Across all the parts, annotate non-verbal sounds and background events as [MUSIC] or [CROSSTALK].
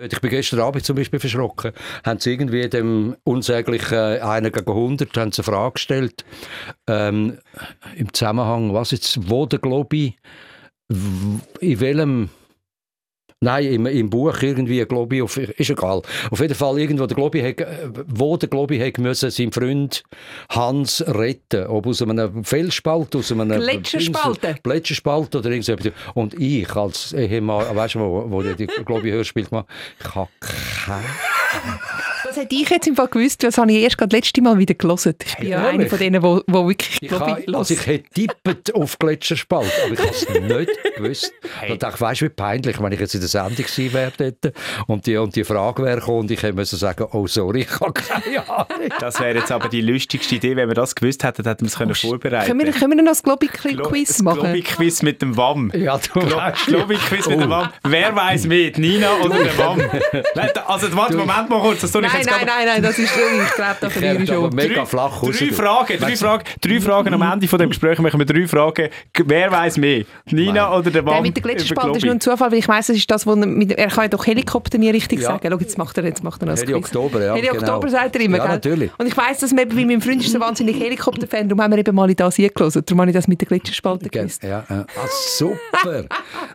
Ich bin gestern Abend zum Beispiel verschrocken. Haben sie irgendwie dem unsäglichen äh, einer gegen 100 haben sie eine Frage gestellt ähm, im Zusammenhang, was jetzt, wo der Globi, in welchem Nein, im, im Buch irgendwie, glaube ich, auf, ist egal. Auf jeden Fall irgendwo, der Globi hat, wo der Globi hat müssen seinen Freund Hans retten. Ob aus einem Felsspalt, aus einem Gletscherspalt. Gletscherspalt oder irgendwas. Und ich als Ehemann, weißt du, wo, wo die Globi-Hörspiel gemacht ich habe keine das hätte ich jetzt im Fall gewusst, das habe ich erst gerade letzte Mal wieder gelesen. Ich bin ja, ja einer von denen, wo, wo wirklich ich, habe, also ich hätte tippt auf Gletscherspalt, aber ich habe es nicht gewusst. Hey. Und ich weißt wie peinlich, wenn ich jetzt in der Sendung gewesen wäre dort und die, und die Frage wäre gekommen und ich hätte sagen, oh sorry, ich habe keine Ahnung. Das wäre jetzt aber die lustigste Idee, wenn wir das gewusst hätten, hätten wir es können oh, vorbereiten können. Wir, können wir noch das Globi-Quiz machen? Das Globi-Quiz mit dem WAM. Ja, du Glo Globi-Quiz oh. mit dem WAM. Wer weiß mehr, Nina oder der WAM? also warte, Moment mal kurz. Das nein, nein, nein, nein, das ist ich glaube, da verliere ich schon. Mega flach drei Fragen, drei Fragen, drei Fragen am Ende von dem Gespräch machen wir drei Fragen. Wer weiß mehr? Nina oder der WAM? Der mit der Gletscherspalt ist nur ein Zufall, weil ich weiss, das ist das, wo mit, er kann ja doch Helikopter nie richtig ja. sagen. Schau, jetzt macht er, jetzt macht er das Heli Oktober, ja. Heli Oktober genau. sagt er immer, ja, gell? natürlich. Und ich weiss, dass man, wie mein Freund ist so wahnsinnig Helikopter-Fan, darum haben wir eben mal in das gelesen. Darum habe ich das mit der Gletscherspalten gewusst. Ja, ja. Ah, super. [LAUGHS]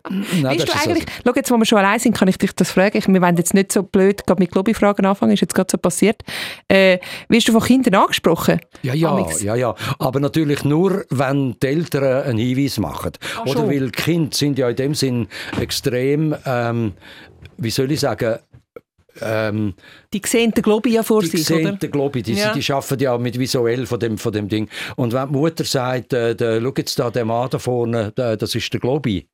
Nein, weißt du eigentlich, also... schau, jetzt, wo wir schon allein sind, kann ich dich das fragen. Ich, wir wollen jetzt nicht so blöd mit Globi-Fragen anfangen, ist jetzt gerade so passiert. Äh, wirst du von Kindern angesprochen? Ja, ja, ja, ja. Aber natürlich nur, wenn die Eltern einen Hinweis machen. Ach, Oder schon. weil Kinder sind ja in dem Sinn extrem, ähm, wie soll ich sagen, ähm, die sehen den Globi ja vor die sich, oder? Die sehen den Globi, die, ja. die arbeiten ja mit visuell von dem, von dem Ding. Und wenn die Mutter sagt, äh, der, schau jetzt da, der Mann da vorne, der, das ist der Globi,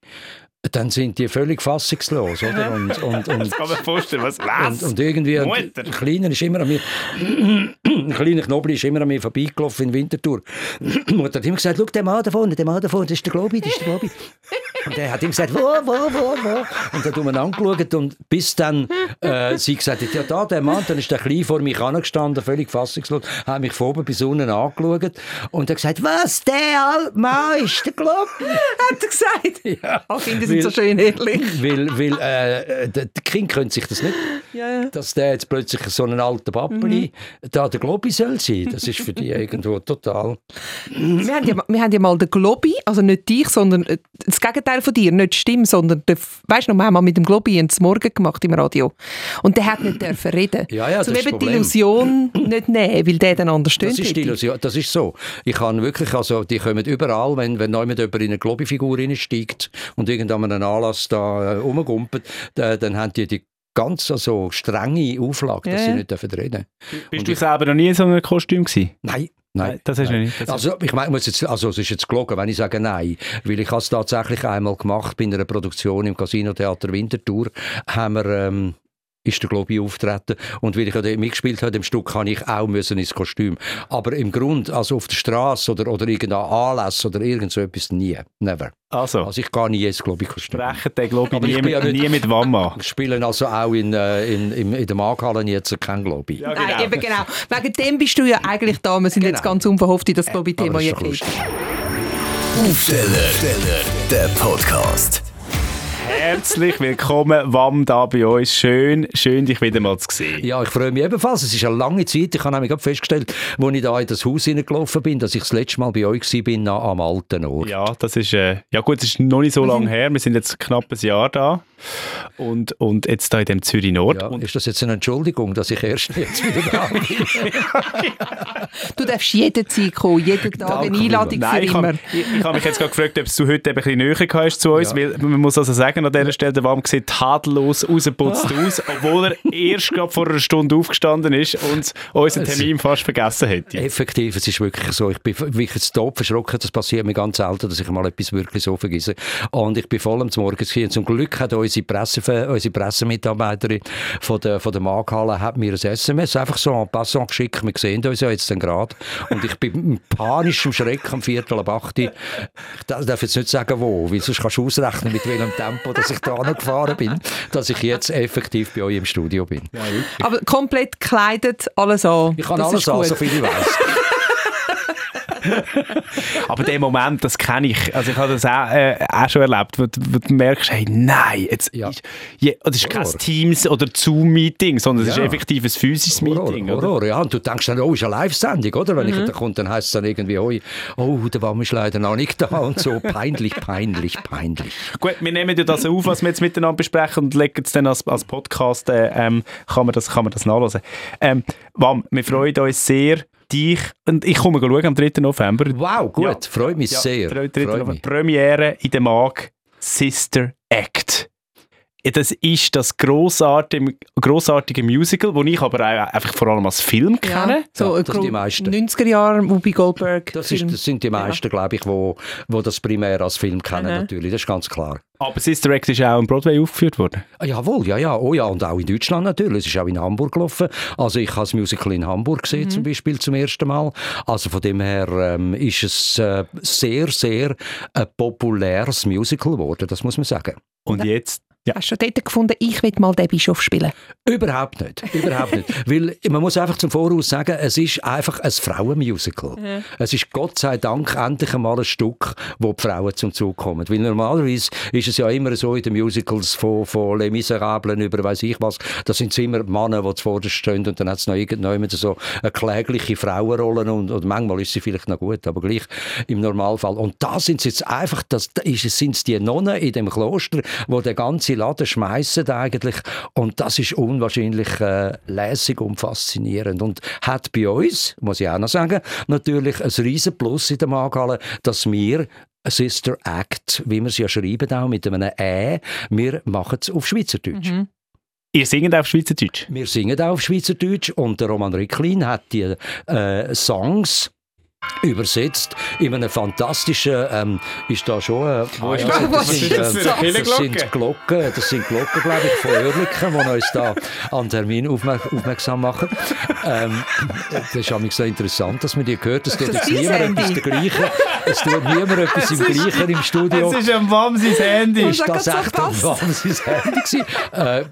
dann sind die völlig fassungslos, oder? [LAUGHS] Und, und, und, das kann man vorstellen, was was? Und, und irgendwie, ein, ein kleiner ist immer an mir, [CLEARS THROAT] ein kleiner Knobel ist immer an mir vorbeigelaufen in Winterthur. [CLEARS THROAT] Mutter hat immer gesagt, schau, der Mann da vorne, der Mann da vorne, das ist der Globi, das ist der Globi. [LAUGHS] Und er hat ihm gesagt, wo, wo, wo, wo? Und dann haben wir angeschaut und bis dann äh, sie gesagt hat, ja da, der Mann, dann ist der klein vor mich angestanden, völlig fassungslos, hat mich von oben bis unten angeschaut und hat gesagt, was, der alte Mann ist der Globi? [LAUGHS] hat er gesagt? Ja. Kinder sind weil, so schön ehrlich. [LAUGHS] Weil, weil äh, die Kinder können sich das nicht, ja, ja. dass der jetzt plötzlich so ein alter Pappeli mhm. da der Globi soll sein. Das ist für die [LAUGHS] irgendwo total... wir, haben ja, wir haben ja mal den Globi, also nicht dich, sondern äh, das Gegenteil von dir, nicht stimmt, sondern der, weißt du noch, wir haben mal mit dem Globi ins Morgen gemacht im Radio und der hat nicht [CLEARS THROAT] dürfen reden. Ja, ja, so das eben die Illusion nicht nehmen, weil der dann anders das ist die Illusion, Das ist so. Ich kann wirklich, also die kommen überall, wenn, wenn jemand in eine Globi-Figur steigt und irgendwann einen Anlass da äh, rumgumpelt, dann haben die die ganz also strenge Auflage, dass ja. sie nicht dürfen reden dürfen. Bist du selber noch nie in so einem Kostüm gewesen? Nein. Nein, das hast du nicht. Das also, ich meine, jetzt, also, es ist jetzt gelogen, wenn ich sage nein, weil ich habe es tatsächlich einmal gemacht bei einer Produktion im Casino Theater Winterthur, haben wir ähm, ist der Globi auftreten. Und weil ich ja mitgespielt habe, im Stück, kann ich auch müssen ins Kostüm. Aber im Grund, also auf der Straße oder, oder irgendein Anlass oder irgend so etwas, nie. Never. Also, also ich gehe nie ins Globi-Kostüm. Sprechen den Globi nie, mit, ja nie mit Wamma. [LAUGHS] Wir spielen also auch in, äh, in, in, in der Markhalle jetzt kein Globi. Ja, genau. Nein, eben genau. Wegen dem bist du ja eigentlich da. Wir sind genau. jetzt ganz unverhofft in das Globi-Thema äh, gekriegt. Aufsteller, der Podcast. Herzlich willkommen, Wam, da bei uns. Schön, schön, dich wieder mal zu sehen. Ja, ich freue mich ebenfalls. Es ist eine lange Zeit. Ich habe nämlich festgestellt, als ich da in das Haus hineingelaufen bin, dass ich das letzte Mal bei euch war, am alten Ort. Ja, das ist, äh, ja gut, das ist noch nicht so lange her. Wir sind jetzt knapp ein Jahr da und, und jetzt da in dem Zürich Nord. Ja, ist das jetzt eine Entschuldigung, dass ich erst jetzt wieder da bin? [LAUGHS] du darfst jederzeit kommen, jeden Tag Danke, eine Einladung Nein, für ich immer. Hab, ich, ich habe mich jetzt gerade gefragt, ob du heute ein bisschen näher hast zu uns, ja. weil man muss also sagen, an dieser Stelle, der Wam sieht tadellos rausgeputzt [LAUGHS] aus, obwohl er erst gerade vor einer Stunde aufgestanden ist und unseren Termin fast vergessen hätte. Effektiv, es ist wirklich so. Ich bin wirklich top verschrocken. Das passiert mir ganz selten, dass ich mal etwas wirklich so vergesse. Und ich bin voll am Morgen gewesen. Zum Glück hat unsere, Presse, unsere Pressemitarbeiterin von der, von der Markhalle hat mir ein SMS einfach so en passant geschickt. Wir sehen uns ja jetzt gerade. Und ich bin in panischem Schreck am Viertel ab 8 Ich darf jetzt nicht sagen, wo, weil sonst kannst du ausrechnen, mit welchem Tempo dass ich da gefahren bin, dass ich jetzt effektiv bei euch im Studio bin. Ja, Aber komplett gekleidet, alles an. Ich kann das alles an, so viel ich weiß. [LAUGHS] Aber den Moment, das kenne ich. Also ich habe das auch, äh, auch schon erlebt, wo, du- wo du merkst, hey, nein, jetzt Ja. ist, je, das ist kein Horror. Teams- oder Zoom-Meeting, sondern es Ja. ist effektiv ein physisches Meeting. Horror, oder? Horror, ja. Und du denkst dann, oh, ist eine Live-Sendung, oder? Wenn ich Mhm. da kommt, dann heisst es dann irgendwie, oh, oh, der Wam ist leider noch nicht da und so. [LAUGHS] Peinlich, peinlich, peinlich. Gut, wir nehmen ja das auf, was wir jetzt miteinander besprechen und legen es dann als, als Podcast, äh, ähm, kann, man das, kann man das nachlesen. Ähm, Wam, wir freuen uns sehr, dich, und ich komme schauen am 3. November. Wow, gut, Ja. freut mich Ja, sehr. 3. Freut November. mich. Premiere in der Mag Sister Act. Ja, Das ist das grossartige, grossartige Musical, das ich aber auch einfach vor allem als Film kenne. so Ja, das sind die meisten. 90er Jahre, Whoopi Goldberg. Das, ist, das sind die meisten, glaube ich, wo, wo das primär als Film kennen, Mhm. natürlich. Das ist ganz klar. Aber Sister Act ist auch am Broadway aufgeführt worden. Ah, Jawohl, ja, ja, oh ja, und auch in Deutschland natürlich. Es ist auch in Hamburg gelaufen. Also ich habe das Musical in Hamburg gesehen, Mhm. zum Beispiel zum ersten Mal. Also von dem her ähm, ist es äh, sehr, sehr ein populäres Musical geworden, das muss man sagen. Und jetzt, ja, Hast du schon dort gefunden, ich will mal den Bischof spielen? Überhaupt nicht, überhaupt nicht. [LAUGHS] Weil man muss einfach zum Voraus sagen, es ist einfach ein Frauenmusical. Es ist Gott sei Dank endlich einmal ein Stück, wo die Frauen zum Zug kommen. Weil normalerweise ist es ja immer so in den Musicals von, von Les Miserables über weiß ich was, da sind es immer Männer, die zuvorderst stehen und dann hat es noch irgendjemand so eine klägliche Frauenrolle und, und manchmal ist sie vielleicht noch gut, aber gleich im Normalfall. Und da sind es jetzt einfach, das sind es die Nonnen in dem Kloster, wo der ganze Laden schmeißen eigentlich und das ist unwahrscheinlich äh, lässig und faszinierend und hat bei uns, muss ich auch noch sagen, natürlich ein riesen Plus in der Maghalle, dass wir Sister Act, wie wir es ja schreiben, auch mit einem Ä, wir machen es auf Schweizerdeutsch. ihr singt auf Schweizerdeutsch. Wir singen auch auf Schweizerdeutsch und der Roman Ricklin hat die äh, Songs übersetzt in einem fantastischen, ähm, ist da schon, äh, wo ist das? [LAUGHS] das? das, sind, ist das sind Glocken, das sind Glocken, glaube ich, von Oerlikon, die uns da an Termin aufmer aufmerksam machen. Ähm, das ist auch so interessant, dass man die hört. Es tut jetzt niemand etwas dergleichen. Es tut niemand etwas im Gleichen im Studio. ist am Wam sein Handy. Ist Das echt ein Wahnsinns Handy? Äh,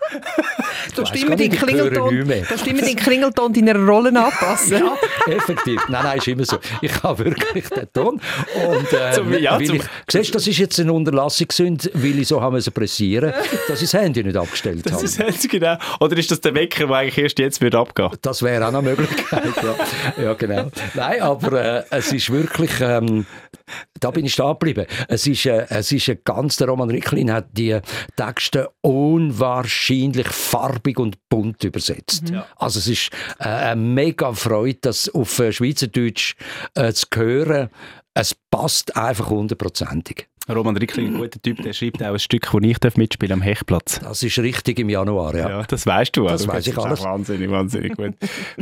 Du musst immer nicht Klingelton, den Klingelton deiner Rollen anpassen. Effektiv. Nein, nein, ist immer so. Ich habe wirklich den Ton. Und, äh, Zum- ja, zum- ich, siehst, das ist jetzt eine Unterlassung, weil ich so haben müssen pressieren dass ich das Handy nicht abgestellt Das habe. ist jetzt genau. Oder ist das der Wecker, der eigentlich erst jetzt wird abgehen? Das wäre auch eine Möglichkeit, ja. ja genau. Nein, aber äh, es ist wirklich, ähm, da bin ich stehen geblieben. Es ist, äh, es ist ein ganz, der Roman Ricklin hat die Texte unwahrscheinlich farbig und bunt übersetzt. Also es ist äh, eine mega Freude, das auf äh, Schweizerdeutsch äh, zu hören. Es passt einfach hundertprozentig. Roman Rickling, ein guter Typ, der schreibt auch ein Stück, das ich mitspielen am Hechtplatz. Das ist richtig im Januar, ja. Ja, das weißt du. Das weiss ich ist alles. Wahnsinnig, wahnsinnig gut.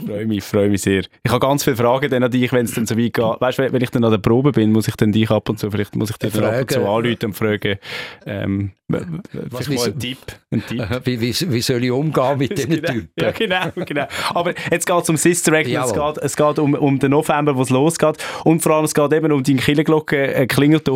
freue mich, freue mich sehr. Ich habe ganz viele Fragen dann an dich, wenn es dann so weit geht. Weißt du, wenn ich dann an der Probe bin, muss ich dann dich ab und zu, vielleicht muss ich dich dann ab und zu anrufen und fragen, ähm, w- w- vielleicht mal wieso- einen Tipp. Einen Tipp. Wie, wie, wie soll ich umgehen mit [LAUGHS] diesen Genau. Typen? Ja, genau, genau. Aber jetzt geht es um Sister Act, es geht, es geht um, um den November, wo es losgeht. Und vor allem, es geht eben um deinen Killerglocke äh,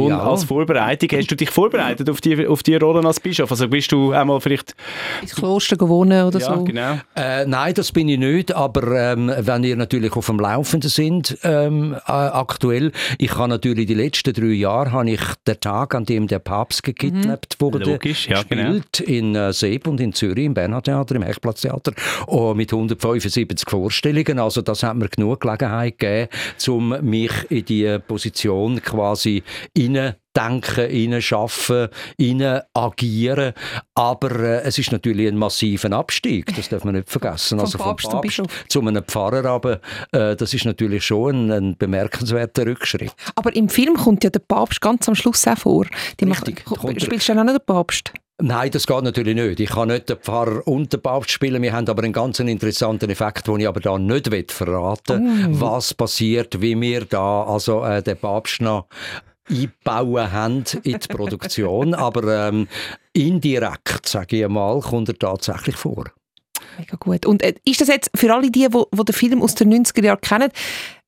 Ja. als Vorbereitung. Hast du dich vorbereitet auf die, auf die Rolle als Bischof? Also bist du einmal vielleicht... Ins Kloster gewonnen oder Ja, so. genau. Äh, nein, das bin ich nicht, aber ähm, wenn ihr natürlich auf dem Laufenden sind, ähm, äh, aktuell, ich habe natürlich die letzten drei Jahre, habe ich den Tag, an dem der Papst gekidnappt wurde, Logisch, ja, genau. gespielt in äh, Seeb und in Zürich, im Bernhard Theater, im Hechtplatztheater, oh, mit 175 Vorstellungen, also das hat mir genug Gelegenheit gegeben, um mich in die Position quasi rein denken, innen schaffen, innen agieren. Aber äh, es ist natürlich ein massiver Abstieg, das darf man nicht vergessen. Also vom Papst zum Bischof. zu einem Pfarrer, aber äh, das ist natürlich schon ein, ein bemerkenswerter Rückschritt. Aber im Film kommt ja der Papst ganz am Schluss auch vor. Die Richtig, er- spielst du dann auch noch den Papst? Nein, das geht natürlich nicht. Ich kann nicht den Pfarrer und den Papst spielen. Wir haben aber einen ganz interessanten Effekt, den ich aber da nicht will verraten was passiert, wie wir da also äh, den Papst noch einbauen haben in die Produktion. [LAUGHS] aber ähm, indirekt, sage ich einmal, kommt er tatsächlich vor. Mega gut. Und äh, ist das jetzt für alle die, die, den Film aus den 90er Jahren kennen,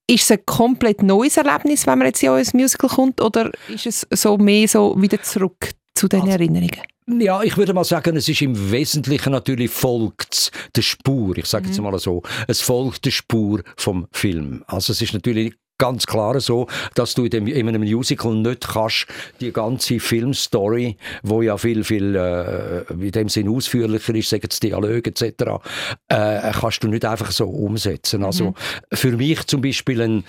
ist es ein komplett neues Erlebnis, wenn man jetzt in ein Musical kommt, oder ist es so mehr so wieder zurück zu den Also, Erinnerungen? Ja, ich würde mal sagen, es ist im Wesentlichen natürlich folgt der Spur. Ich sage jetzt mal so, es folgt der Spur vom Film. Also es ist natürlich ganz klar so, dass du in, dem, in einem Musical nicht kannst die ganze Filmstory, wo ja viel, viel äh, in dem Sinn ausführlicher ist, sagen Dialoge etc., äh, kannst du nicht einfach so umsetzen. Also Mhm. für mich zum Beispiel ein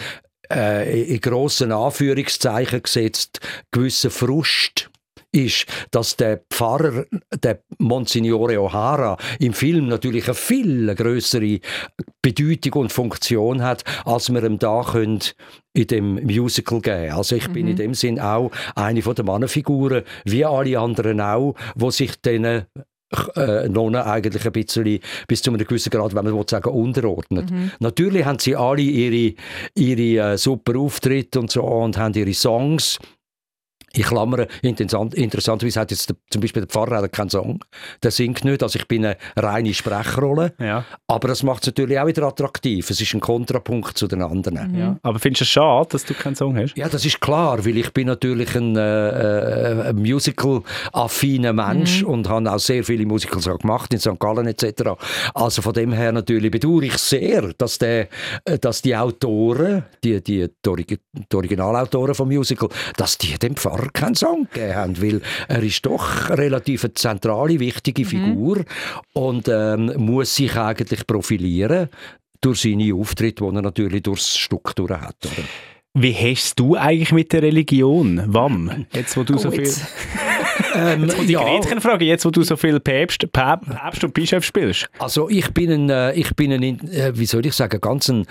äh, in grossen Anführungszeichen gesetzt gewisser Frust ist, dass der Pfarrer, der Monsignore O'Hara, im Film natürlich eine viel größere Bedeutung und Funktion hat, als wir ihm da können in dem Musical geben. Also ich bin in dem Sinn auch eine von den Mannenfiguren, wie alle anderen auch, wo sich denen äh, Nonnen eigentlich ein bisschen bis zu einem gewissen Grad, wenn man will sagen, unterordnet. Natürlich haben sie alle ihre, ihre äh, super Auftritte und so und haben ihre Songs. Ich klammere, interessant, interessanterweise hat jetzt der, zum Beispiel der Pfarrer hat keinen Song, der singt nicht, also ich bin eine reine Sprechrolle, Ja. aber das macht es natürlich auch wieder attraktiv, es ist ein Kontrapunkt zu den anderen. ja. Aber findest du es schade, dass du keinen Song hast? Ja, das ist klar, weil ich bin natürlich ein, äh, äh, ein Musical-affiner Mensch und habe auch sehr viele Musicals auch gemacht in St. Gallen etc. Also von dem her natürlich bedauere ich sehr, dass, der, äh, dass die Autoren, die, die, die Originalautoren vom Musical, dass die dem Pfarrer keinen Song gegeben haben, weil er ist doch relativ eine zentrale, wichtige Figur und ähm, muss sich eigentlich profilieren durch seine Auftritte, die er natürlich durchs Stück durch hat. Oder? Wie hast du eigentlich mit der Religion? Wann? Jetzt, wo du so Oh, viel... [LAUGHS] jetzt. Ähm, Und die Gretchenfrage, jetzt, wo du so viel Päpst, Päp, Päpst und Bischof spielst. Also ich bin ein, äh, ich bin ein, äh, wie soll ich sagen, ganz ein,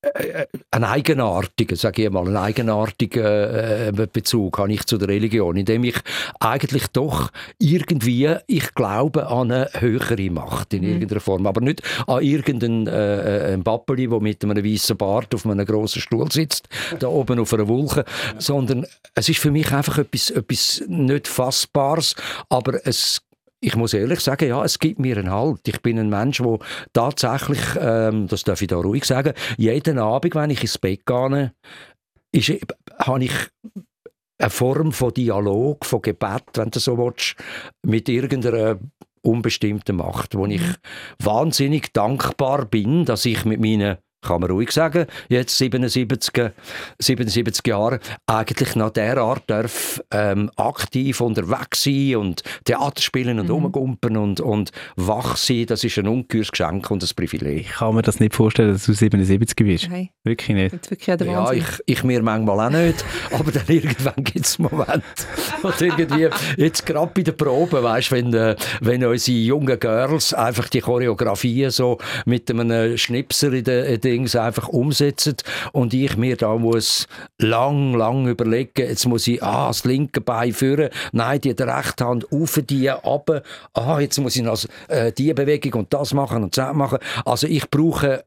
äh, ein eigenartiger, sage ich mal, ein eigenartiger äh, Bezug habe ich zu der Religion, indem ich eigentlich doch irgendwie, ich glaube an eine höhere Macht in irgendeiner Form, aber nicht an irgendeinen äh, der mit einem weißen Bart auf einem grossen Stuhl sitzt, da oben auf einer Wolke, sondern es ist für mich einfach etwas, etwas nicht Fassbares, aber es ich muss ehrlich sagen, ja, es gibt mir einen Halt. Ich bin ein Mensch, der tatsächlich, ähm, das darf ich da ruhig sagen, jeden Abend, wenn ich ins Bett gehe, ist, habe ich eine Form von Dialog, von Gebet, wenn du so willst, mit irgendeiner unbestimmten Macht, wo ich wahnsinnig dankbar bin, dass ich mit meinen kann man ruhig sagen, jetzt 77, 77 Jahre, eigentlich nach dieser Art darf ähm, aktiv unterwegs sein und Theater spielen und rumgumpern und, und wach sein, das ist ein ungeheures Geschenk und ein Privileg. Ich kann mir das nicht vorstellen, dass du 77 bist. Nein, Wirklich nicht. jetzt wirklich der Ja, ich, ich mir manchmal auch nicht, [LAUGHS] aber dann irgendwann gibt es Momente, wo du irgendwie, jetzt gerade bei der Probe, weißt, wenn, äh, wenn unsere jungen Girls einfach die Choreografie so mit einem Schnipser in den äh, Dings einfach umsetzen. Und ich mir da muss lang, lang überlegen, jetzt muss ich ah, das linke Bein führen, nein, die rechte Hand auf die, runter, ah, jetzt muss ich noch äh, die Bewegung und das machen und das machen. Also ich brauche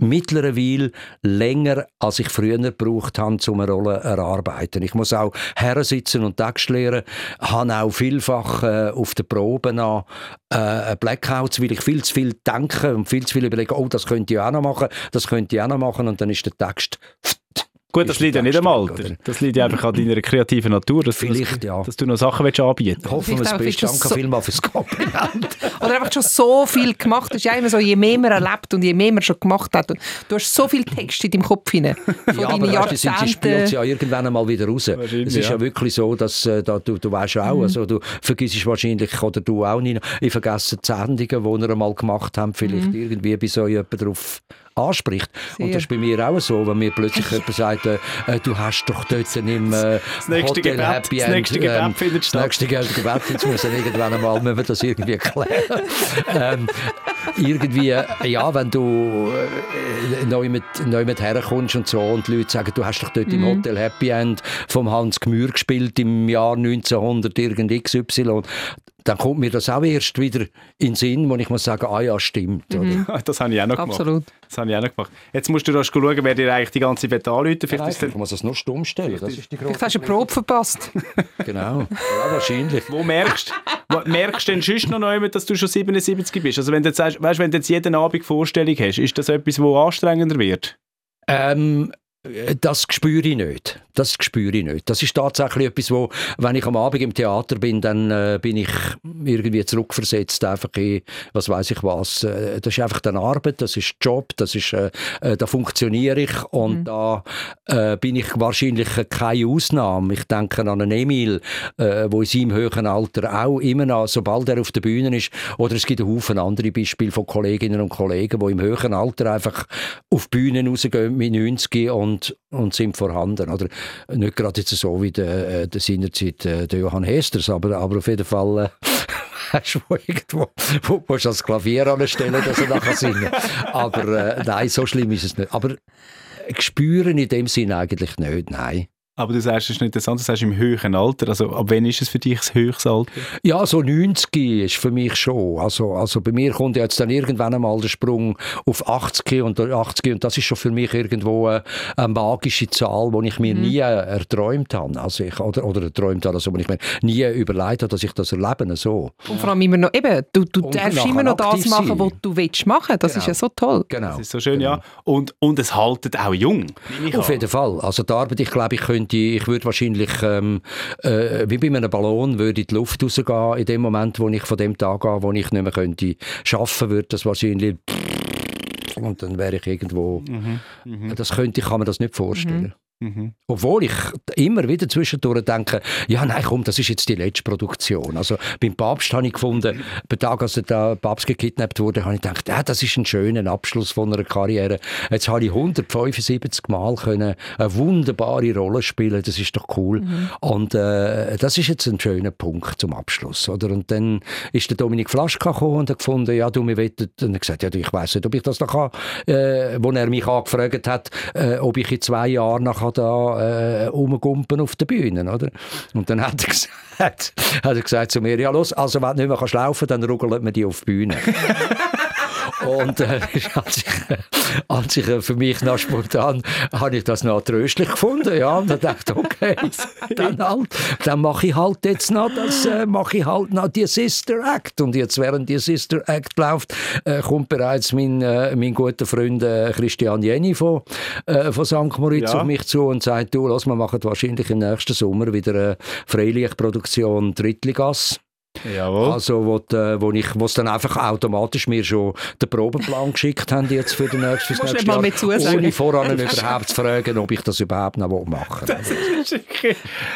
mittlerweile länger, als ich früher gebraucht habe, um eine Rolle zu erarbeiten. Ich muss auch hersitzen und Text lernen, habe auch vielfach äh, auf den Proben an äh, Blackouts, weil ich viel zu viel denke und viel zu viel überlege, oh, das könnte ich auch noch machen, das könnte ich auch noch machen und dann ist der Text Gut, das liegt ja nicht am Alter. oder? Das liegt ja einfach an deiner kreativen Natur, dass, Vielleicht, du, ja. dass du noch Sachen willst anbieten willst. Hoffen wir findest du Danke so- vielmals fürs Kompliment. [LAUGHS] Oder einfach schon so viel gemacht. Das ist ja immer so, je mehr man erlebt und je mehr man schon gemacht hat. Und du hast so viel Text in deinem Kopf hinein. [LAUGHS] Von ja, aber weißt, du, sie- sie spielt Jahrzehnten. ja irgendwann einmal wieder raus. Es ist ja, ja. wirklich so, dass äh, da, du, du weißt auch, also du vergisst wahrscheinlich, oder du auch nicht, ich vergesse die Sendungen, die wir einmal gemacht haben, vielleicht irgendwie bis so jemand darauf anspricht. Und Sehr. das ist bei mir auch so, wenn mir plötzlich jemand sagt, äh, äh, du hast doch dort im äh, Das nächste Hotel Gebet- Happy das End, nächste Gebet ähm, findet das statt. nächste Gebet, jetzt muss er irgendwann einmal, müssen wir das irgendwie klären. [LAUGHS] ähm, irgendwie, ja, wenn du äh, neu, mit, neu mit herkommst und so und die Leute sagen, du hast doch dort im Hotel Happy End vom Hans Gmür gespielt im Jahr 1900 irgend XY, dann kommt mir das auch erst wieder in den Sinn, wo ich muss sagen, ah ja, stimmt. Oder? [LAUGHS] Das habe ich auch noch gemacht. Absolut. Das habe ich auch noch gemacht. Jetzt musst du da schauen, wer dir eigentlich die ganze Zeit anrufen Vielleicht ist Ich muss das nur stumm stellen, das ist die Vielleicht hast du eine Probe verpasst. [LAUGHS] Genau, ja, wahrscheinlich. wo merkst wo merkst du denn sonst noch jemand, dass du schon 77 bist? Also wenn du jetzt, weißt, wenn du jetzt jeden Abend Vorstellung hast, ist das etwas, wo anstrengender wird? Ähm, Äh, das spüre ich nicht. Das spüre ich nicht. Das ist tatsächlich etwas, wo, wenn ich am Abend im Theater bin, dann äh, bin ich irgendwie zurückversetzt, einfach in, was weiß ich was. Äh, das ist einfach eine Arbeit, das ist Job, das ist, äh, äh, da funktioniere ich und mhm. da äh, bin ich wahrscheinlich keine Ausnahme. Ich denke an einen Emil, äh, wo in seinem höheren Alter auch immer noch, sobald er auf der Bühne ist, oder es gibt einen Haufen andere Beispiele von Kolleginnen und Kollegen, die im höheren Alter einfach auf Bühnen rausgehen mit 90 und und, und sind vorhanden. Oder nicht gerade jetzt so wie der, äh, der seinerzeit äh, der Johann Hesters, aber, aber auf jeden Fall äh, [LAUGHS] hast du irgendwo, wo musst das Klavier anstellen, dass er nachher singen Aber äh, nein, so schlimm ist es nicht. Aber spüren in dem Sinn eigentlich nicht, nein. Aber du sagst, es ist nicht interessant, du sagst im höheren Alter. Also ab wann ist es für dich das höchste Alter? Ja, so 90 ist für mich schon. Also, also bei mir kommt jetzt dann irgendwann einmal der Sprung auf 80 und 80 und das ist schon für mich irgendwo eine, eine magische Zahl, die ich mir mhm. nie erträumt habe. Also ich, oder, oder erträumt habe, also ich mir nie überlegt habe, dass ich das erlebe. So. Und vor allem immer noch, eben, du, du darfst immer noch das machen, was du willst machen. Das genau. ist ja so toll. Genau. Das ist so schön, genau. ja. Und, und es haltet auch jung. Auf jeden Fall. Also die Arbeit, ich glaube, ich könnte könnte, ich würde wahrscheinlich, ähm, äh, wie bei einem Ballon, würde in die Luft rausgehen, in dem Moment, wo ich von dem Tag an, wo ich nicht mehr könnte, schaffen würde, das wahrscheinlich und dann wäre ich irgendwo, mhm, mh. das könnte, ich kann mir das nicht vorstellen. Mhm. Obwohl ich immer wieder zwischendurch denke, ja, nein, komm, das ist jetzt die letzte Produktion. Also beim Papst habe ich gefunden, beim Tag, als der Papst gekidnappt wurde, habe ich gedacht, ja, das ist ein schöner Abschluss von einer Karriere. Jetzt habe ich 175 Mal können eine wunderbare Rolle spielen. Das ist doch cool. Mhm. Und äh, das ist jetzt ein schöner Punkt zum Abschluss, oder? Und dann ist der Dominik Flaschka gekommen und hat gefunden, ja, du, mir wettet, und er gesagt, ja, ich weiß nicht, ob ich das noch kann, äh, wo er mich angefragt hat, äh, ob ich in zwei Jahren noch da äh, rumgumpen auf der Bühne, oder? Und dann hat er [LAUGHS] gesagt, hat er gesagt zu mir, ja los, also wenn du nicht mehr kannst laufen, dann ruggelt man die auf die Bühne. [LAUGHS] Und äh, [LAUGHS] als ich, als ich äh, für mich noch spontan habe ich das noch tröstlich gefunden, ja, und dann dachte okay, [LAUGHS] dann halt, dann mache ich halt jetzt noch das, äh, mache ich halt noch die Sister Act und jetzt während die Sister Act läuft, äh, kommt bereits mein, äh, mein guter Freund äh, Christian Jenny von, äh, von St. Moritz ja. auf mich zu und sagt, du, lass, wir machen wahrscheinlich im nächsten Sommer wieder eine Freilichtproduktion Drittligas. Jawohl. Also, wo, die, wo ich, wo dann einfach automatisch mir schon den Probenplan [LAUGHS] geschickt haben jetzt für den nächsten, fürs nächste Jahr, mal ohne voran [LAUGHS] überhaupt zu fragen, ob ich das überhaupt noch machen will.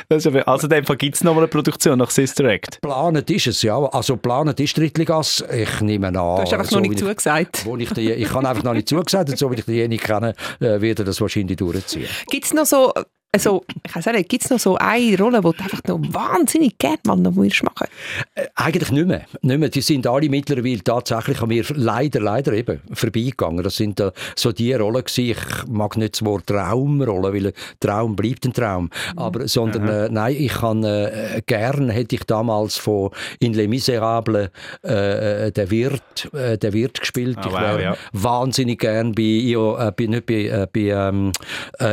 Das ist also in gibt es noch mal eine Produktion nach Sister Act? Planet ist es, ja. Also planet ist Drittligas. Ich nehme an... Du hast einfach so noch nicht zugesagt. Ich, ich, ich habe einfach noch nicht zugesagt und so wie ich denjenigen kenne, äh, wird er das wahrscheinlich durchziehen. Gibt es noch so also, ich kann sagen, gibt es noch so eine Rolle, die du einfach noch wahnsinnig gerne mal noch machen äh, Eigentlich nicht mehr. nicht mehr. Die sind alle mittlerweile tatsächlich an mir leider, leider eben vorbeigegangen. Das sind äh, so die Rollen gewesen. Ich mag nicht das Wort Traumrolle, weil ein Traum bleibt ein Traum. Mhm. Aber, sondern, äh, nein, ich kann, äh, gern hätte ich damals von in Les Miserables äh, äh der Wirt, äh, der Wirt gespielt. Oh, ich wäre wow, ja. wahnsinnig gern bei, ja, bei, nicht bei, bei ähm,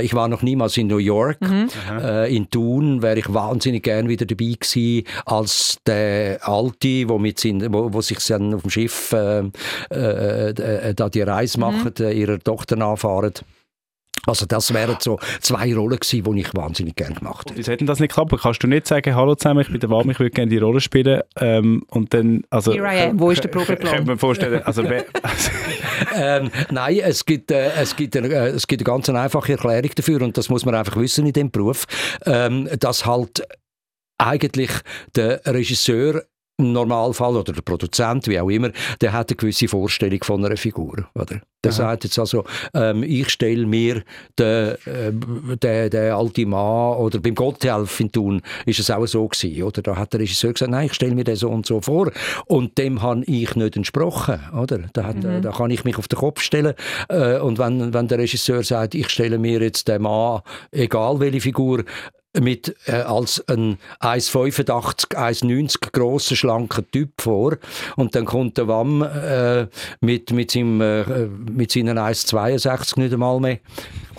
ich war noch niemals in New York York. Mhm. Äh, in Thun wäre ich wahnsinnig gern wieder dabei gewesen, als der Alte, wo, mit sind, wo, wo sich dann auf dem Schiff äh, äh, äh da die Reise mhm. machen, äh, ihrer Tochter nachfahren. Also das wären so zwei Rollen gewesen, die ich wahnsinnig gerne gemacht hätte. Wieso hätten das nicht geklappt? Kannst du nicht sagen, hallo zusammen, ich bin der Warm, ich würde gerne die Rolle spielen ähm, und dann, also... Here I am, wo ist der Programmplan? Könnte man vorstellen, also... [LAUGHS] ähm, nein, es gibt, äh, es, gibt eine, äh, es gibt eine ganz einfache Erklärung dafür und das muss man einfach wissen in dem Beruf, ähm, dass halt eigentlich der Regisseur im Normalfall oder der Produzent, wie auch immer, der hat eine gewisse Vorstellung von einer Figur. Oder? Der Aha. sagt jetzt also, ähm, ich stelle mir den, äh, den, den alten Mann oder beim Gotthelf in Thun ist es auch so gewesen, oder? Da hat der Regisseur gesagt, nein, ich stelle mir den so und so vor und dem habe ich nicht entsprochen, oder? Da, hat, mhm. da kann ich mich auf den Kopf stellen äh, und wenn, wenn der Regisseur sagt, ich stelle mir jetzt den Mann, egal welche Figur, mit äh, als ein 1,85, 1,90 grosser, schlanker Typ vor. Und dann kommt der Wam äh, mit, mit, seinem, äh, mit seinen 1,62 nicht einmal mehr.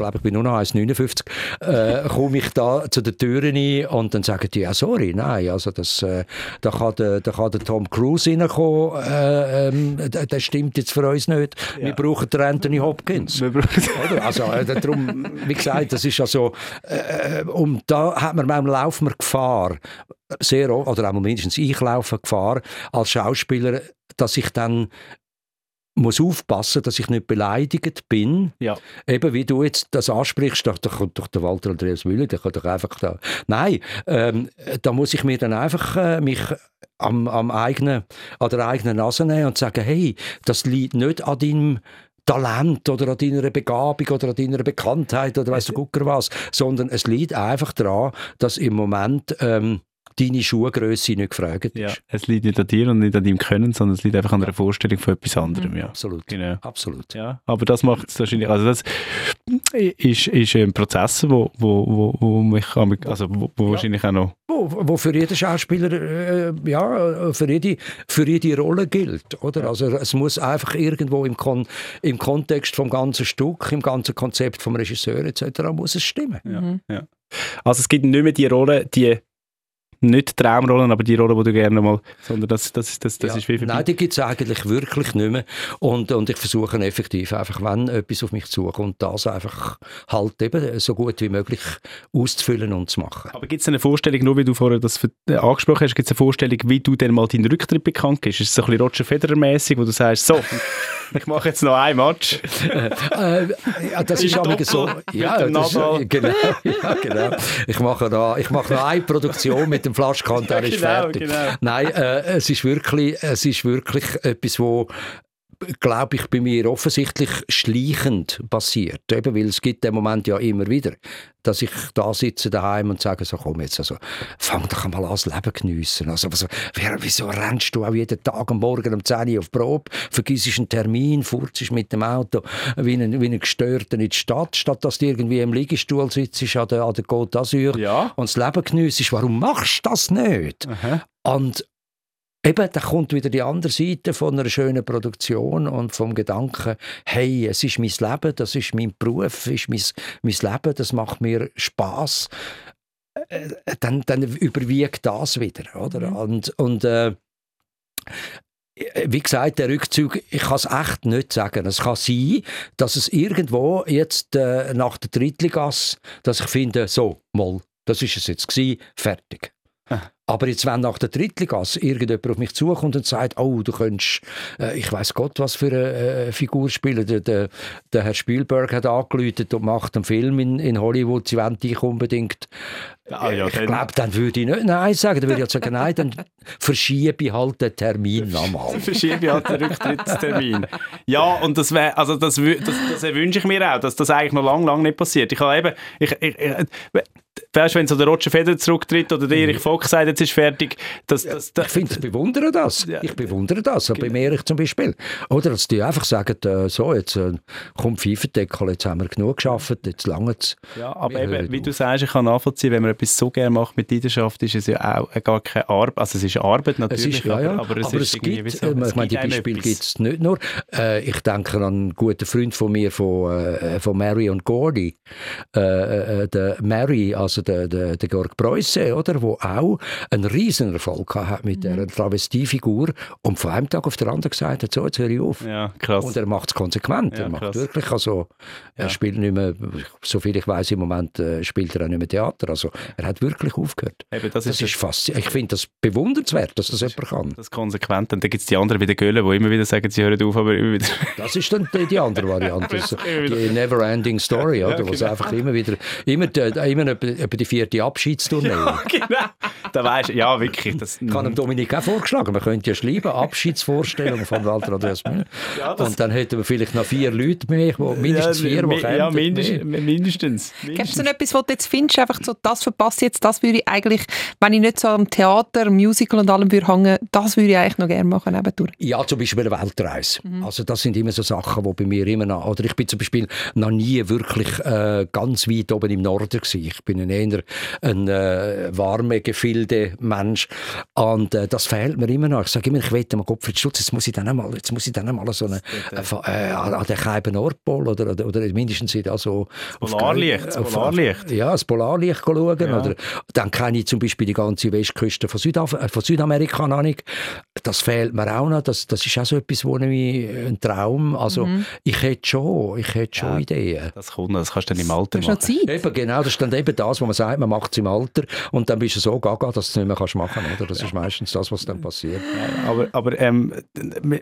Ich glaube, ich bin nur noch 1,59, äh, komme ich da zu der Tür rein und dann sagen die, ja, sorry, nein, also das, äh, da, kann der, da kann der Tom Cruise reinkommen, äh, ähm, das stimmt jetzt für uns nicht. Ja. Wir brauchen den Anthony Hopkins. Also, äh, darum, wie gesagt, das ist also, äh, und da hat man beim Laufen Gefahr, sehr, oder auch mindestens ich laufe Gefahr, als Schauspieler, dass ich dann muss aufpassen, dass ich nicht beleidigt bin. Ja. Eben wie du jetzt das ansprichst, da, da kommt doch der Walter Andreas Müller, der kann doch einfach da. Nein, ähm, da muss ich mir dann einfach äh, mich am, am eigenen, an der eigenen Nase nehmen und sagen, hey, das liegt nicht an deinem Talent oder an deiner Begabung oder an deiner Bekanntheit oder weißt du gucker was, sondern es liegt einfach daran, dass im Moment ähm, deine Schuhgröße nicht gefragt ist. Ja, es liegt nicht an dir und nicht an deinem Können, sondern es liegt einfach an einer Vorstellung von etwas anderem. Ja. Absolut. Genau. Absolut. Ja, aber das macht es wahrscheinlich, also das ist, ist ein Prozess, wo, wo, wo, wo mich, also wo, wo ja. wahrscheinlich auch noch wo, wo für jeden Schauspieler äh, ja, für, jede, für jede Rolle gilt. Oder? Ja. Also es muss einfach irgendwo im, Kon im Kontext vom ganzen Stück, im ganzen Konzept vom Regisseur etc. muss es stimmen. Ja. Mhm. Ja. Also es gibt nicht mehr die Rolle, die nicht Traumrollen, aber die Rolle, die du gerne mal, sondern das, das, das, das ja, ist wie viel Nein, die gibt es eigentlich wirklich nicht mehr und, und ich versuche effektiv einfach, wenn etwas auf mich zukommt, das einfach halt eben so gut wie möglich auszufüllen und zu machen. Aber gibt es eine Vorstellung, nur wie du vorher das äh, angesprochen hast, gibt es eine Vorstellung, wie du dann mal deinen Rücktritt bekannt bist? Ist es so ein bisschen Roger Federer-mäßig, wo du sagst, so, ich mache jetzt noch ein Match? äh, ja, das ist aber so. Ja, das [LAUGHS] genau, ja, genau. Ich mache, da, ich mache noch eine Produktion mit dem dem Flaschkanter [LAUGHS] ist genau, fertig. Genau. Nein, äh, es ist wirklich, es ist wirklich etwas, wo glaube ich, bei mir offensichtlich schleichend passiert. Eben, weil es gibt den Moment ja immer wieder, dass ich da sitze daheim und sage so, komm jetzt, also, fang doch mal an, das Leben geniessen. Also, also, wieso rennst du auch jeden Tag am Morgen um 10 Uhr auf Probe, vergisst einen Termin, furzt mit dem Auto wie ein, wie ein Gestörter in die Stadt, statt dass du irgendwie im Liegestuhl sitzt an der, an der Côte d'Azur ja. und das Leben geniessest. Warum machst du das nicht? Aha. Und Eben, da kommt wieder die andere Seite von einer schönen Produktion und vom Gedanken, hey, es ist mein Leben, das ist mein Beruf, ist mein, mein Leben, das macht mir Spaß. Äh, dann, dann überwiegt das wieder, oder? Mhm. Und, und äh, wie gesagt, der Rückzug, ich kann es echt nicht sagen. Es kann sein, dass es irgendwo jetzt äh, nach der Drittligasse, dass ich finde, so, mal, das ist es jetzt gewesen, fertig. Aber jetzt, wenn nach der Drittligasse irgendjemand auf mich zukommt und sagt, oh, du könntest, äh, ich weiß Gott, was für eine äh, Figur spielen. Der, der, der, Herr Spielberg hat angeläutet und macht einen Film in, in Hollywood, sie wollen dich unbedingt. Ah, ja, ich glaube, dann würde ich nicht Nein sagen. Dann würde ich sagen, nein, dann verschiebe ich halt den Termin nochmal. verschiebe ich halt den Rücktrittstermin. ja, und das, wär, also das, das, das wünsche ich mir auch, dass das eigentlich noch lange, lange nicht passiert. Ich habe eben, ich, ich, weißt, wenn so der Roger Federer zurücktritt oder der Erich Fock sagt, jetzt ist fertig. Das, das, das, ich finde, ich bewundere das. Ich bewundere das. Genau. Bei Erich zum Beispiel. Oder dass die einfach sagen, äh, so, jetzt äh, kommt Pfeifendeckel, jetzt haben wir genug geschafft, jetzt lange es. Ja, aber eben, wie auf. du sagst, ich kann nachvollziehen, wenn man etwas so gerne macht mit Leidenschaft, ist es ja auch gar keine Arbeit. Also es ist Arbeit natürlich, ist, ja, ja. Aber, aber, es, aber es gibt, so, äh, ich meine, die Beispiele gibt es nicht nur. Äh, ich denke an einen guten Freund von mir, von, äh, von Mary und Gordy. Äh, äh, der Mary, also der, der, der Georg Preusse, oder, wo auch einen riesen Erfolg hat mit mhm. dieser Travestiefigur und von einem Tag auf den anderen gesagt hat, so, jetzt höre ich auf. Ja, krass. Und er macht es konsequent. Ja, er macht krass. wirklich, also, er ja. spielt nicht mehr, soviel ich weiß im Moment, äh, spielt er auch nicht mehr Theater. Also, er hat wirklich aufgehört. Eben, das, das ist, ist fast, ich finde das bewundernswert, dass das, das jemand kann. Das konsequent. Und dann gibt es die anderen wie der Göhle, die immer wieder sagen, sie hören auf, aber immer wieder. [LAUGHS] Das ist dann die, die andere [LAUGHS] Variante. die Never-Ending Story, oder? Ja, genau. einfach immer wieder, immer, immer über die vierte Abschiedstournee. Ja, [LAUGHS] genau. Da weißt, ja, wirklich. Das, ich habe Dominik auch vorgeschlagen, man könnte ja schreiben, Abschiedsvorstellung von Walter Andreas. Ja, und dann hätten wir vielleicht noch vier Leute mehr, wo, mindestens vier, die Ja, mindest, mindestens. Gibt es denn etwas, was du jetzt findest, einfach so, das verpasse jetzt, das würde ich eigentlich, wenn ich nicht so am Theater, Musical und allem würde hängen, das würde ich eigentlich noch gerne machen nebendurch? Ja, zum Beispiel eine Weltreise. Mhm. Also das sind immer so Sachen, die bei mir immer noch, oder ich bin zum Beispiel noch nie wirklich äh, ganz weit oben im Norden gewesen. Ich bin eher eher ein äh, warme Gefilde Mensch und äh, das fehlt mir immer noch. Ich sage immer, ich wette mal Gottfried Stutz, jetzt muss ich dann einmal, jetzt muss ich dann einmal so eine, äh, äh, an den Scheiben Nordpol oder, oder, oder mindestens wieder so Das Polarlicht, das Polarlicht. ja, das Polarlicht schauen. Ja. Oder, dann kenne ich zum Beispiel die ganze Westküste von, Südaf äh, von Südamerika noch nicht. Das fehlt mir auch noch. Das, das ist auch so etwas, wo ich ein Traum. Also ich hätte schon, ich hätte schon Ja. Ideen. Das kommt das kannst du dann im Alter Du hast noch machen. Zeit. Eben, genau, das ist dann eben das, was man sagt, man macht es im Alter und dann bist du so gaga, dass du es nicht mehr kannst machen kannst. Oder? Das ist meistens das, was dann passiert. Aber, aber ähm, wir,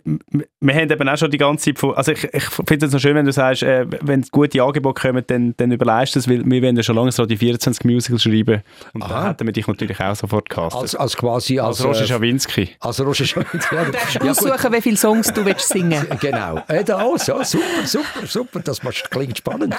wir- haben eben auch schon die ganze Zeit von, also ich, ich finde es noch schön, wenn du sagst, äh, wenn gute Angebote kommen, dann, dann überleist es, weil wir wollen ja schon lange so die 24 Musicals schreiben und da Aha. hätten wir dich natürlich auch sofort gecastet. Als, als quasi als, Als Roger äh, Schawinski. als Roger Schawinski. Ja, Du darfst ja, aussuchen, wie viele Songs du willst singen [LAUGHS] Genau. Äh, da, oh, so, super, super, super. Das klingt spannend.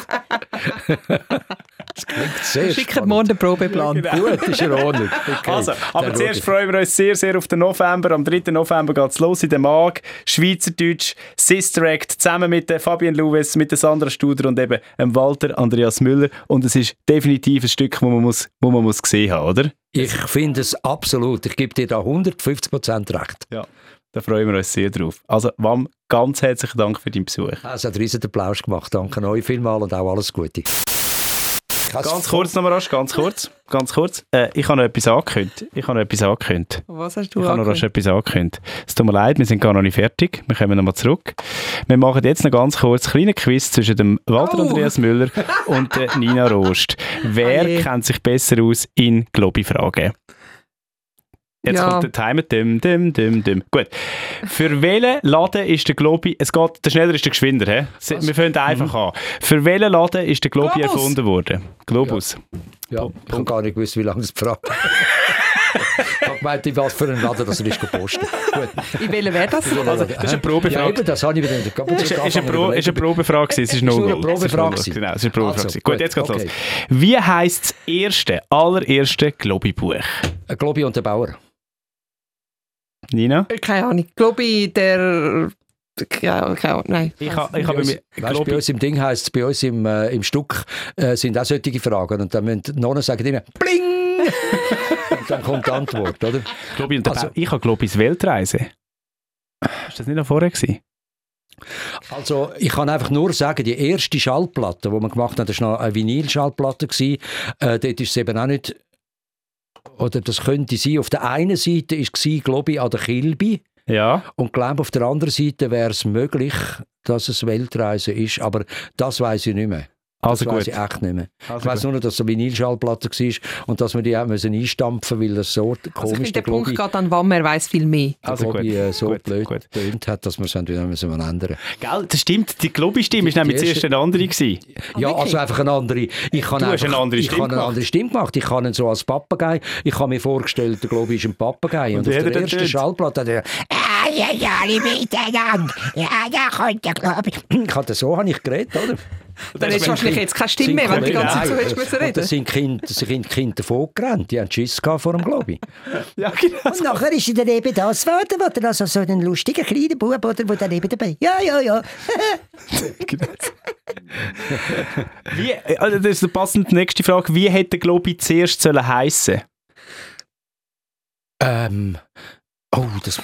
[LAUGHS] das klingt sehr Schickt spannend. morgen den Probeplan. Gut, ist in Ordnung. [LAUGHS] Okay. Also, aber zuerst schaue freuen wir uns sehr, sehr auf den November. Am 3. November geht es los in der Mag. Schweizerdeutsch, Sister Act, zusammen mit der Fabian Louis, mit der Sandra Studer und eben dem Walter Andreas Müller. Und es ist definitiv ein Stück, das man, muss, wo man muss gesehen haben, oder? ich. Ich finde es absolut. Ich gebe dir da 150% recht. Ja. Da freuen wir uns sehr drauf. Also, Wam, ganz herzlichen Dank für deinen Besuch. Es hat riesen Applaus gemacht. Danke euch vielmals und auch alles Gute. Ganz kurz noch mal rasch, ganz kurz. Ganz kurz. Äh, ich habe noch etwas angekündigt. Ich habe noch etwas angekündigt. Was hast du Ich habe noch rasch etwas angekündigt. Es tut mir leid, wir sind gar noch nicht fertig. Wir kommen nochmal zurück. Wir machen jetzt noch ganz kurz einen kleinen Quiz zwischen dem Walter Oh. Andreas Müller und der Nina Rost. [LAUGHS] Wer Oh je. kennt sich besser aus in Globi-Fragen? Jetzt Ja. kommt der Timer. Dim, dim, dim, dim. Gut. Für welchen Laden ist der Globi... Es geht, der schneller ist der geschwinder. He? Se- Wir fangen einfach an. Für welchen Laden ist der Globi Globus. erfunden worden? Globus. Ja, ich habe gar nicht gewusst, wie lange es gefragt Ich habe gemeint, in was für einen Laden das er ist gepostet. Gut. In welcher wäre das? Also, das ist eine Ja, Probefrage. eben, das habe ich wieder nicht. Es ist, ist, eine Pro, ist eine Probefrage es ist nur 0 eine Probefrage gewesen. Genau, es ist eine Probefrage Also. Gut, gut, jetzt geht's okay. los. Wie heisst das erste, allererste Globi-Buch? Ein Globi und der Bauer. Nina? Keine Ahnung. Glaube ich, der... Ja, keine Ahnung. Nein. Ich, ha, ich Bei uns, mir weißt, bei uns im Ding heisst es, bei uns im, äh, im Stück äh, sind auch solche Fragen. Und dann müssen die Nonnen sagen immer Bling! [LAUGHS] und dann kommt die Antwort, oder? Globi der Also- ich habe Globis Weltreise. Ist das nicht noch vorher gewesen? Also, ich kann einfach nur sagen, die erste Schallplatte, die wir gemacht haben, das war noch eine Vinylschallplatte. Äh, dort ist es eben auch nicht, oder das könnte sein, auf der einen Seite war Globi an der Kilby Ja. und ich glaube, auf der anderen Seite wäre es möglich, dass es Weltreise ist, aber das weiß ich nicht mehr. Also das gut. weiß ich echt nicht mehr. Also ich weiß nur noch, dass es eine Vinylschallplatte war und dass wir die auch müssen einstampfen weil das so Also ich komisch finde, der der Punkt geht an Wam, er weiss viel mehr. Also Globi gut, äh, so gut, blöd gut. hat, dass wir es wieder müssen ändern Gell, das stimmt. Die Globi-Stimme ist nämlich die zuerst eine andere gewesen. Ja, wirklich? also einfach eine andere. Ich Du hast einfach, eine andere ich Stimme kann eine gemacht. andere Stimme gemacht. Ich kann ihn so als Papagei. Ich habe mir vorgestellt, der Globi ist ein Papagei. Und, wie auf er der ersten tönt? Schallplatte hat er «Ah, ja, ja, alle miteinander. Ja, da kommt der Globi. [CLEARS THROAT] Ich hatte so habe ich geredet, oder? Dann hättest du wahrscheinlich jetzt keine Stimme mehr, wenn du die ganze Zeit so hättest müssen Und da reden. sind Kinder, da sind die Kinder davon gerannt. Die haben Schiss vor dem Globi. [LAUGHS] Ja, genau. Und nachher ist dann eben das geworden, wo dann also so ein lustiger kleiner Bub, oder, wo dann eben dabei, ja, ja, ja. [LAUGHS] [LAUGHS] Wie, also das ist eine passende nächste Frage. Wie hätte der Globi zuerst sollen heissen? Ähm, oh, das,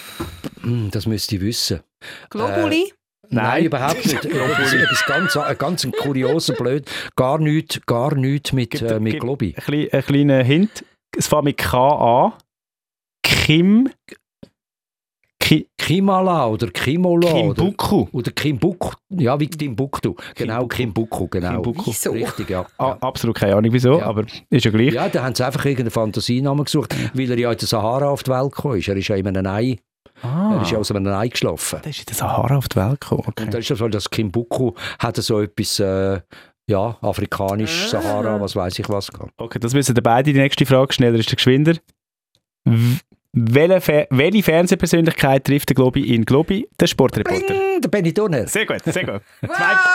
hm, das müsste ich wissen. Globuli? Nein, Nein. überhaupt nicht. [LAUGHS] Das ist etwas ganz, ein ganz ein kurioser Blöd. Gar nichts, gar nichts mit, äh, mit Globi. Ein, klein, ein kleiner Hint. Es fängt mit K an. Kim. Ki, Kimala oder Kimola oder, Kimbuku. oder Kimbuk. Ja, wie Timbuktu. Genau, Kimbuku, genau. Kimbuku. Wieso? Richtig, ja. Ah, absolut keine Ahnung wieso, Ja. aber ist ja gleich. Ja, da haben sie einfach irgendeinen Fantasienamen gesucht, weil er ja in der Sahara auf die Welt gekommen ist. Er ist ja in einem Ei, Ah, er ist ja aus einem Ei geschlafen. der ist in der Sahara auf die Welt gekommen. Und Okay. da ist das, weil das Kimbuku hat so etwas, äh, ja, afrikanisch, Sahara, was weiß ich was. gehabt. okay, das wissen ihr beide. Die nächste Frage, schneller ist der Geschwinder. Welche, Fe welche Fernsehpersönlichkeit trifft der Globi in Globi? Der Sportreporter. Bing, der Benny Turner. Sehr gut, sehr gut. Zwei,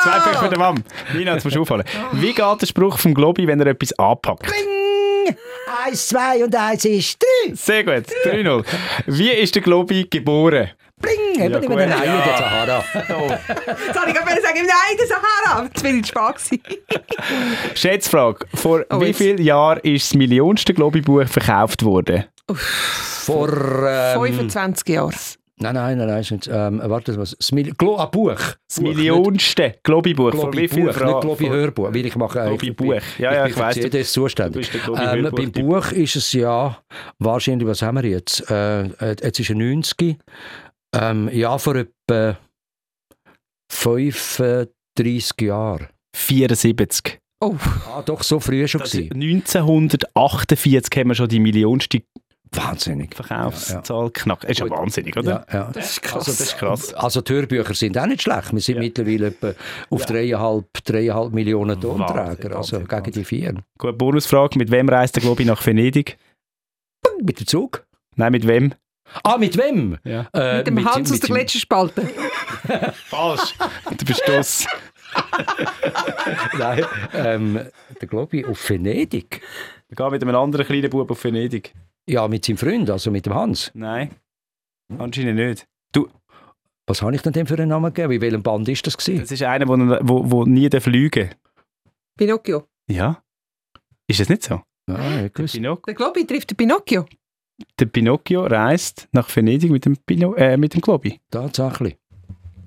zwei Punkte für den Mann. Nina, jetzt musst du auffallen. Wie geht der Spruch vom Globi, wenn er etwas anpackt? Bing! Eins, zwei und eins ist drei. Sehr gut, 3-0. Wie ist der Globi geboren? Bling! eben gut, in der Nähe ja. [LAUGHS] [LAUGHS] der Sahara. Soll ich gerade sagen, nein, der Sahara. Das nicht Spaß gewesen. [LAUGHS] Schätzfrage. Vor Oh, wie vielen Jahren ist das millionste Globi-Buch verkauft worden? Vor... Ähm, 25 Jahre. Nein, nein, nein, nein. nicht, Ähm, warte, was? Das Mil Glo ah, Buch. Das millionste Globi-Buch. Vielen Buch, nicht Globi Fra- Hörbuch. Weil ich mache Globi ich bin- Buch. Ja, ja, ich ich bin weiss, du- CDs zuständig. Ähm, beim. Buch ist es ja wahrscheinlich, was haben wir jetzt? Äh, äh, jetzt ist er 90. Ähm, ja, vor etwa 35 Jahren. 74. Oh, Ah, doch, so früh schon Das gewesen. 1948 haben wir schon die millionste Wahnsinnig. Verkaufszahl knackt. Ist ja Gut. wahnsinnig, oder? Ja, ja. das ist krass. Also, das ist krass. Also die Hörbücher sind auch nicht schlecht. Wir sind mittlerweile etwa auf dreieinhalb, dreieinhalb Millionen Tonträger, also Wahnsinn, gegen die vier. Gut, Bonusfrage. Mit wem reist der Globi nach Venedig? Mit dem Zug? Nein, mit wem? Ah, mit wem? Ja. Äh, mit dem Hans aus der Gletscherspalte. Falsch. du bist das. Nein, ähm, der Globi auf Venedig. Wir gehen mit einem anderen kleinen Bub auf Venedig. Ja, mit seinem Freund, also mit dem Hans. Nein. Anscheinend nicht. Was habe ich denn dem für einen Namen gegeben? In welchem Band ist das gewesen? Das ist einer, der wo, wo nie fliegen darf. Pinocchio. Ja. Ist das nicht so? Ah, ich Der, wusste. Der Globi trifft den Pinocchio. der Pinocchio reist nach Venedig mit dem, Pino äh, mit dem Globi. Tatsächlich.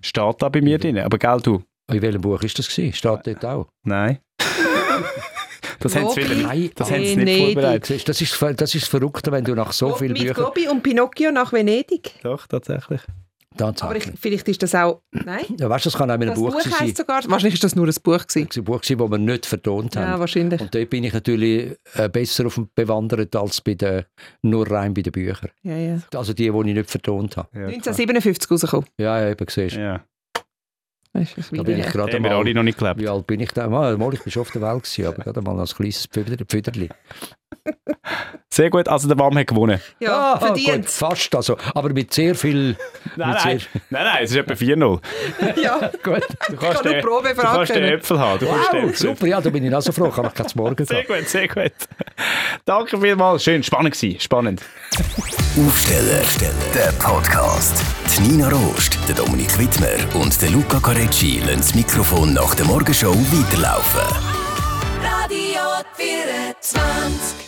Steht da bei mir drin. Aber gell, du? In welchem Buch ist das gewesen? Steht dort auch? Nein. Das haben sie wieder Nein, das ah, haben sie nicht vorbereitet. das ist, das ist verrückt, wenn du nach so vielen mit Büchern... Globi und Pinocchio nach Venedig. Doch, tatsächlich. Aber Tatsächlich. ich, vielleicht ist das auch... Nein? Ja, weißt du, das kann auch in einem Das Buch, Buch sein. sogar... Wahrscheinlich ist das nur ein Buch gewesen. ein Buch gewesen, das wir nicht vertont Ja, haben. wahrscheinlich. Und dort bin ich natürlich äh, besser auf dem bewandert als bei den, nur rein bei den Büchern. Ja, ja. Also die, die ich nicht vertont habe. Ja, klar. 1957 rausgekommen. Ja, ja, eben siehst du. ja. Ein Da bin ich gerade mal... alle noch nicht gelebt. Wie alt bin ich da? Mal, mal, ich bin schon auf der Welt gewesen, aber gerade mal als kleines Pfüder- Pfüderli. Sehr gut, also der Warm hat gewonnen. Ja, Ah, verdient. Gut, fast, also, aber mit sehr viel... Nein, nein, sehr, nein, nein, es ist etwa 4-0. Ja, gut. [LAUGHS] Du kannst nur den, Probe du kannst den. Äpfel haben. Du den Wow, Äpfel. super, ja, da bin ich auch so froh, kann ich kein Morgen Sehr gehen. gut, sehr gut. Danke vielmals. Schön, spannend gewesen. Spannend. Aufsteller, der Podcast. Nina Rost, der Dominik Wittmer und der Luca Carecci lassen das Mikrofon nach der Morgenshow weiterlaufen. Radio 24.